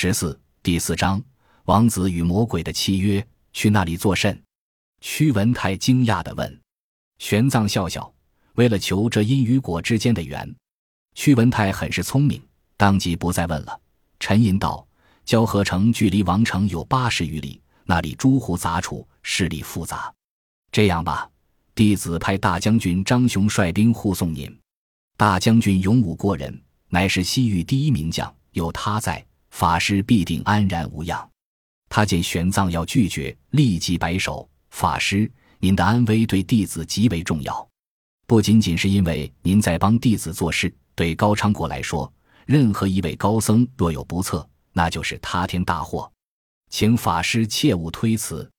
十四第四章，王子与魔鬼的契约。去那里作甚？屈文泰惊讶地问。玄奘笑笑，为了求这因与果之间的缘。屈文泰很是聪明，当即不再问了，沉吟道：“交河城距离王城有八十余里，那里诸户杂处，势力复杂。这样吧，弟子派大将军张雄率兵护送您。大将军勇武过人，乃是西域第一名将，有他在，法师必定安然无恙。”他见玄奘要拒绝，立即摆手：“法师，您的安危对弟子极为重要，不仅仅是因为您在帮弟子做事。”对高昌国来说，任何一位高僧若有不测，那就是塌天大祸，请法师切勿推辞。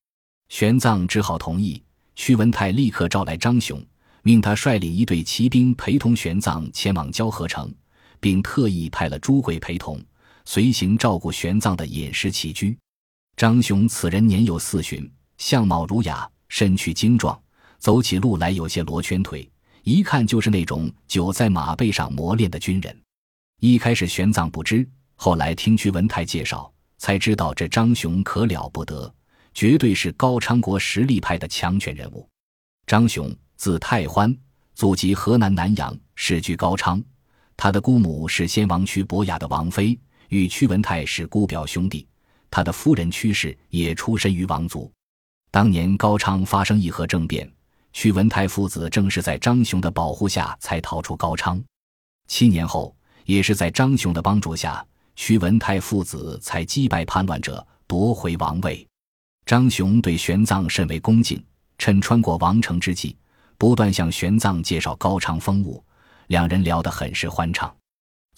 玄奘只好同意。屈文泰立刻召来张雄，命他率领一队骑兵陪同玄奘前往交河城，并特意派了朱贵陪同随行照顾玄奘的饮食起居。张雄此人年幼四旬，相貌儒雅，身躯精壮，走起路来有些罗圈腿。一看就是那种久在马背上磨练的军人。一开始玄奘不知，后来听屈文泰介绍，才知道这张雄可了不得，绝对是高昌国实力派的强权人物。张雄字太欢，祖籍河南南阳，世居高昌。他的姑母是先王屈伯雅的王妃，与屈文泰是姑表兄弟。他的夫人屈氏也出身于王族。当年高昌发生议和政变。屈文泰父子正是在张雄的保护下才逃出高昌，七年后，也是在张雄的帮助下，屈文泰父子才击败叛乱者，夺回王位。张雄对玄奘甚为恭敬，趁穿过王城之际，不断向玄奘介绍高昌风物，两人聊得很是欢畅。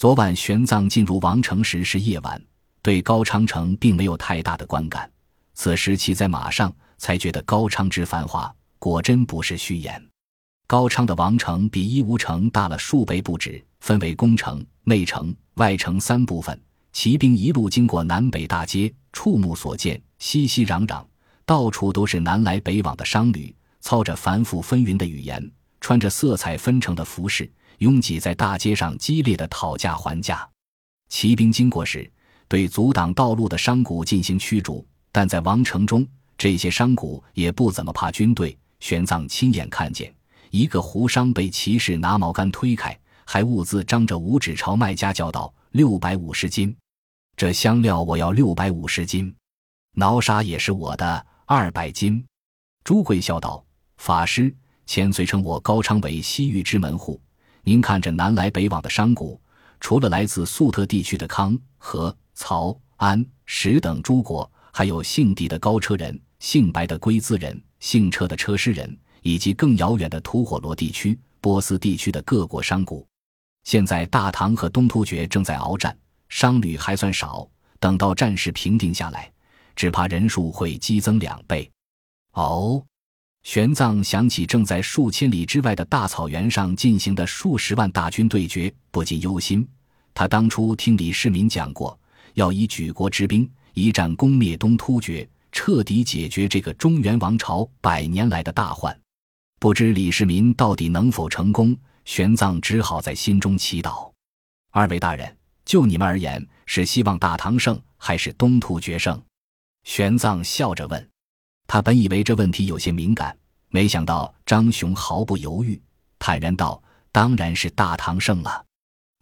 昨晚玄奘进入王城时是夜晚，对高昌城并没有太大的观感，此时骑在马上，才觉得高昌之繁华。果真不是虚言。高昌的王城比伊吾城大了数倍不止，分为宫城、内城、外城三部分。骑兵一路经过南北大街，触目所见，熙熙攘攘，到处都是南来北往的商旅，操着繁复纷纭的语言，穿着色彩纷呈的服饰，拥挤在大街上，激烈的讨价还价。骑兵经过时，对阻挡道路的商贾进行驱逐，但在王城中，这些商贾也不怎么怕军队。玄奘亲眼看见一个胡商被骑士拿毛杆推开，还兀自张着五指朝卖家叫道：“六百五十斤，这香料我要六百五十斤，挠沙也是我的，二百斤。”朱贵笑道：“法师，前随称我高昌为西域之门户。您看这南来北往的商贾，除了来自粟特地区的康、和、曹、安、石等诸国，还有姓狄的高车人，姓白的龟兹人。”姓车的车师人，以及更遥远的吐火罗地区、波斯地区的各国商贾，现在大唐和东突厥正在鏖战，商旅还算少。等到战事平定下来，只怕人数会激增两倍。哦，玄奘想起正在数千里之外的大草原上进行的数十万大军对决，不禁忧心。他当初听李世民讲过，要以举国之兵，一战攻灭东突厥。彻底解决这个中原王朝百年来的大患，不知李世民到底能否成功？玄奘只好在心中祈祷。二位大人，就你们而言，是希望大唐胜还是东突厥胜？玄奘笑着问。他本以为这问题有些敏感，没想到张雄毫不犹豫，坦然道：“当然是大唐胜了。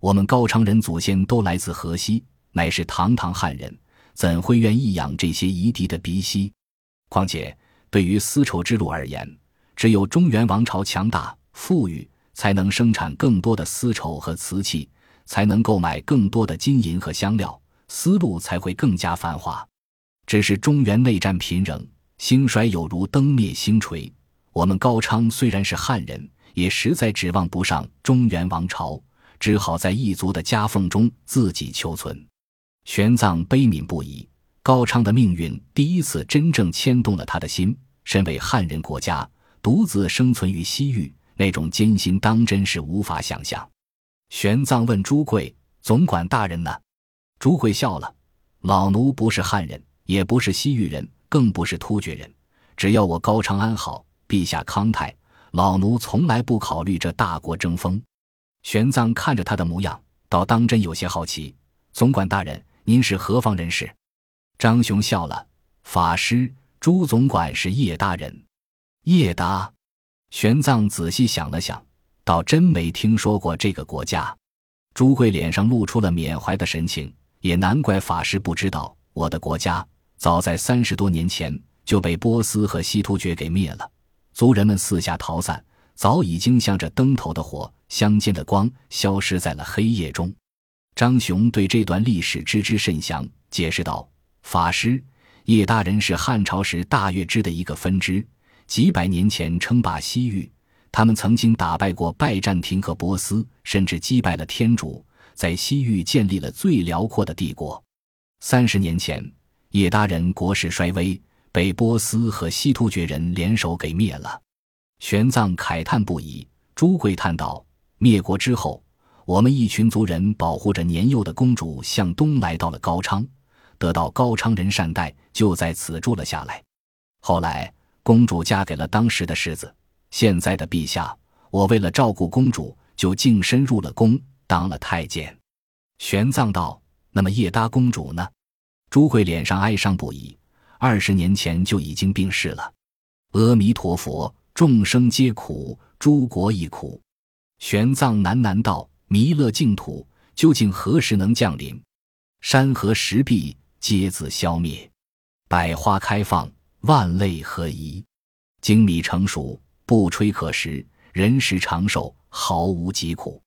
我们高昌人祖先都来自河西，乃是堂堂汉人。”怎会愿意养这些夷狄的鼻息？况且，对于丝绸之路而言，只有中原王朝强大富裕，才能生产更多的丝绸和瓷器，才能购买更多的金银和香料，丝路才会更加繁华。只是中原内战频仍，兴衰有如灯灭星垂。我们高昌虽然是汉人，也实在指望不上中原王朝，只好在异族的夹缝中自己求存。玄奘悲悯不已，高昌的命运第一次真正牵动了他的心。身为汉人国家，独自生存于西域，那种艰辛当真是无法想象。玄奘问朱贵：“总管大人呢？”朱贵笑了：“老奴不是汉人，也不是西域人，更不是突厥人。只要我高昌安好，陛下康泰，老奴从来不考虑这大国争锋。”玄奘看着他的模样，倒当真有些好奇：“总管大人。”您是何方人士？”张雄笑了：“法师，朱总管是叶大人。”叶达，玄奘仔细想了想，倒真没听说过这个国家。朱贵脸上露出了缅怀的神情，也难怪法师不知道，我的国家早在三十多年前就被波斯和西突厥给灭了，族人们四下逃散，早已经像这灯头的火、乡间的光，消失在了黑夜中。张雄对这段历史知之甚详，解释道：“法师，叶大人是汉朝时大月支的一个分支。”几百年前称霸西域，他们曾经打败过拜占庭和波斯，甚至击败了天主，在西域建立了最辽阔的帝国。三十年前，叶达人国势衰微，被波斯和西突厥人联手给灭了。玄奘慨叹不已。朱贵叹道：“灭国之后，我们一群族人保护着年幼的公主向东来到了高昌，得到高昌人善待，就在此住了下来。后来。”公主嫁给了当时的世子，现在的陛下。我为了照顾公主，就净身入了宫，当了太监。玄奘道：“那么叶达公主呢？”朱贵脸上哀伤不已。二十年前就已经病逝了。阿弥陀佛，众生皆苦，诸国亦苦。玄奘喃喃道：“弥勒净土究竟何时能降临？山河石壁皆自消灭，百花开放。”万类合一，精米成熟，不吹可食，人食长寿，毫无疾苦。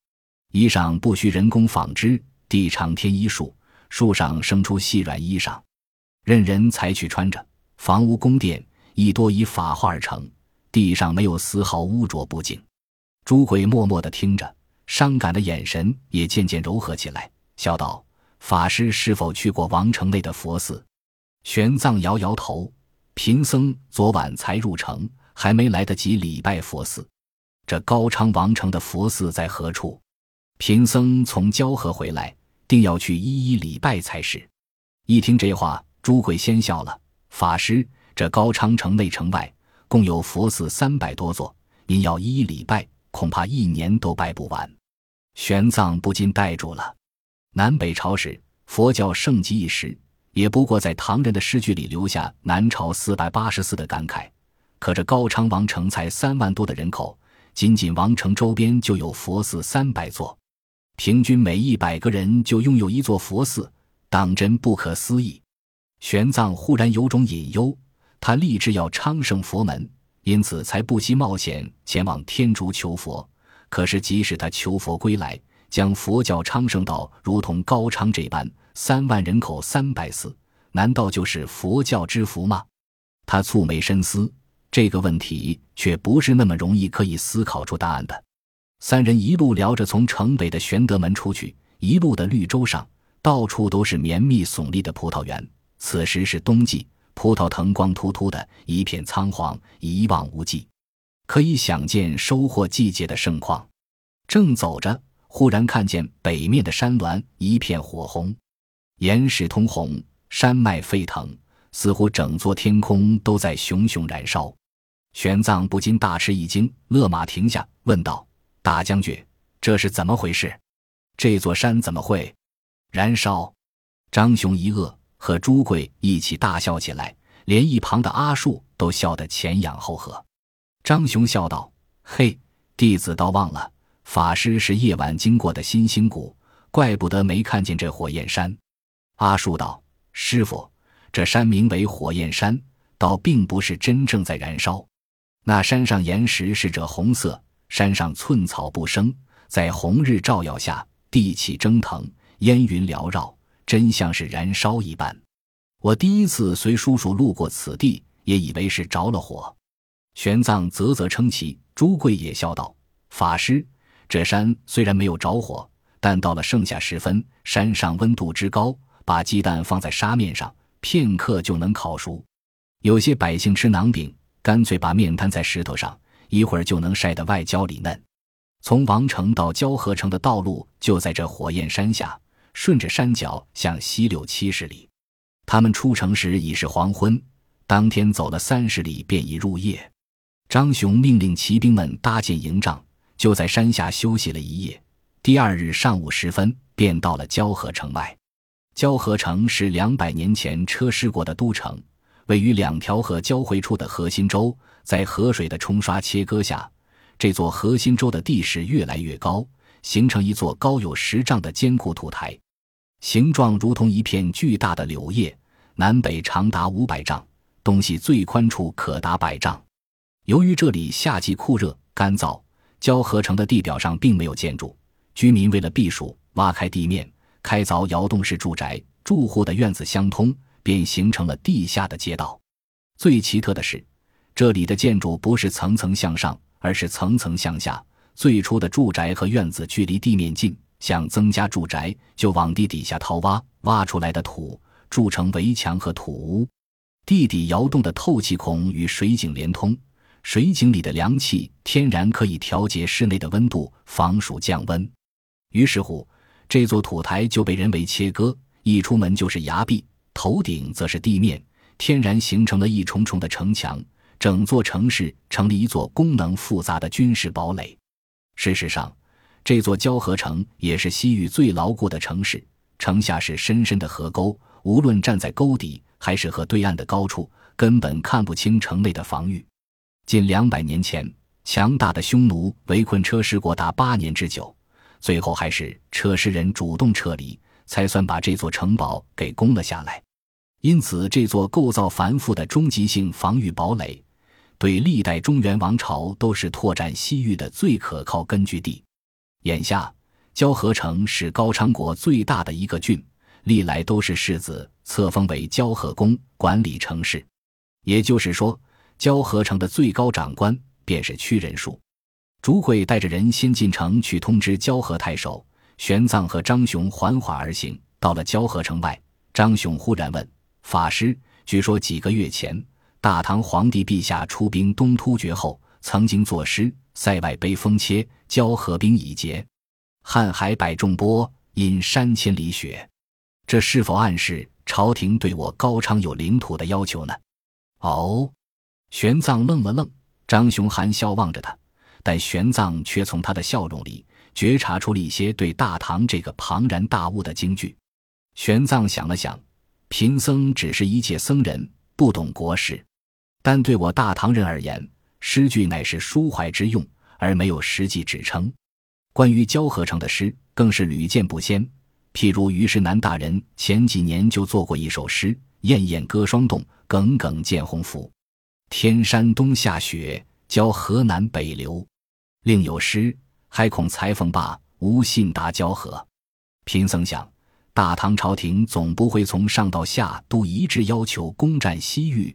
衣裳不需人工纺织，地长天衣树，树上生出细软衣裳，任人裁取穿着。房屋宫殿亦多以法化而成，地上没有丝毫污浊不净。朱鬼默默地听着，伤感的眼神也渐渐柔和起来，笑道：“法师是否去过王城内的佛寺？”玄奘摇摇头。贫僧昨晚才入城，还没来得及礼拜佛寺。这高昌王城的佛寺在何处？贫僧从交河回来，定要去一一礼拜才是。一听这话，朱贵先笑了：“法师，这高昌城内城外共有佛寺三百多座，您要一一礼拜，恐怕一年都拜不完。”玄奘不禁呆住了。南北朝时，佛教盛极一时。也不过在唐人的诗句里留下“南朝四百八十寺”的感慨，可这高昌王城才三万多的人口，仅仅王城周边就有佛寺三百座，平均每一百个人就拥有一座佛寺，当真不可思议。玄奘忽然有种隐忧，他立志要昌盛佛门，因此才不惜冒险前往天竺求佛。可是即使他求佛归来，将佛教昌盛到如同高昌这般。三万人口三百寺，难道就是佛教之福吗？他蹙眉深思这个问题，却不是那么容易可以思考出答案的。三人一路聊着，从城北的玄德门出去，一路的绿洲上，到处都是绵密耸立的葡萄园。此时是冬季，葡萄藤光秃秃的，一片苍黄，一望无际，可以想见收获季节的盛况。正走着，忽然看见北面的山峦一片火红。岩石通红，山脉沸腾，似乎整座天空都在熊熊燃烧。玄奘不禁大吃一惊，勒马停下，问道：“大将军，这是怎么回事？这座山怎么会燃烧？”张雄一愕，和朱贵一起大笑起来，连一旁的阿术都笑得前仰后合。张雄笑道：“嘿，弟子倒忘了，法师是夜晚经过的新兴谷，怪不得没看见这火焰山。”阿术道：“师傅，这山名为火焰山，倒并不是真正在燃烧。那山上岩石是着红色，山上寸草不生，在红日照耀下，地气蒸腾，烟云缭绕，真像是燃烧一般。我第一次随叔叔路过此地，也以为是着了火。”玄奘啧啧称奇，朱贵也笑道：“法师，这山虽然没有着火，但到了盛夏时分，山上温度之高。”把鸡蛋放在沙面上，片刻就能烤熟。有些百姓吃馕饼，干脆把面摊在石头上，一会儿就能晒得外焦里嫩。从王城到交河城的道路就在这火焰山下，顺着山脚向西六七十里。他们出城时已是黄昏，当天走了三十里便已入夜。张雄命令骑兵们搭建营帐，就在山下休息了一夜。第二日上午时分，便到了交河城外。交河城是两百年前车师国的都城，位于两条河交汇处的核心洲，在河水的冲刷切割下，这座核心洲的地势越来越高，形成一座高有十丈的坚固土台，形状如同一片巨大的柳叶，南北长达五百丈，东西最宽处可达百丈。由于这里夏季酷热干燥，交河城的地表上并没有建筑，居民为了避暑，挖开地面，开凿窑洞式住宅，住户的院子相通，便形成了地下的街道。最奇特的是，这里的建筑不是层层向上，而是层层向下。最初的住宅和院子距离地面近，想增加住宅，就往地底下掏挖，挖出来的土筑成围墙和土屋。地底窑洞的透气孔与水井连通。水井里的凉气天然可以调节室内的温度，防暑降温。于是乎，这座土台就被人为切割，一出门就是崖壁，头顶则是地面，天然形成了一重重的城墙。整座城市成了一座功能复杂的军事堡垒。事实上，这座交河城也是西域最牢固的城市。城下是深深的河沟，无论站在沟底还是河对岸的高处，根本看不清城内的防御。近两百年前，强大的匈奴围困车师国达八年之久，最后还是车师人主动撤离，才算把这座城堡给攻了下来。因此，这座构造繁复的终极性防御堡垒，对历代中原王朝都是拓展西域的最可靠根据地。眼下，交河城是高昌国最大的一个郡，历来都是世子册封为交河公管理城市，也就是说。交河城的最高长官便是屈仁术。朱贵带着人先进城去通知交河太守玄奘和张雄缓缓而行。到了交河城外，张雄忽然问法师：“据说几个月前，大唐皇帝陛下出兵东突厥后，曾经作诗：‘塞外悲风切，交河冰已结。瀚海百重波，因山千里雪。’这是否暗示朝廷对我高昌有领土的要求呢？”哦。玄奘愣了愣，张雄含笑望着他，但玄奘却从他的笑容里觉察出了一些对大唐这个庞然大物的惊惧。玄奘想了想，贫僧只是一介僧人，不懂国事，但对我大唐人而言，诗句乃是抒怀之用，而没有实际指称。关于交河城的诗，更是屡见不鲜。譬如虞世南大人前几年就做过一首诗：“燕燕歌霜冻，耿耿见鸿福。”天山冬下雪，交河南北流。另有诗：“还恐裁缝罢，无信达交河。”贫僧想，大唐朝廷总不会从上到下都一致要求攻占西域，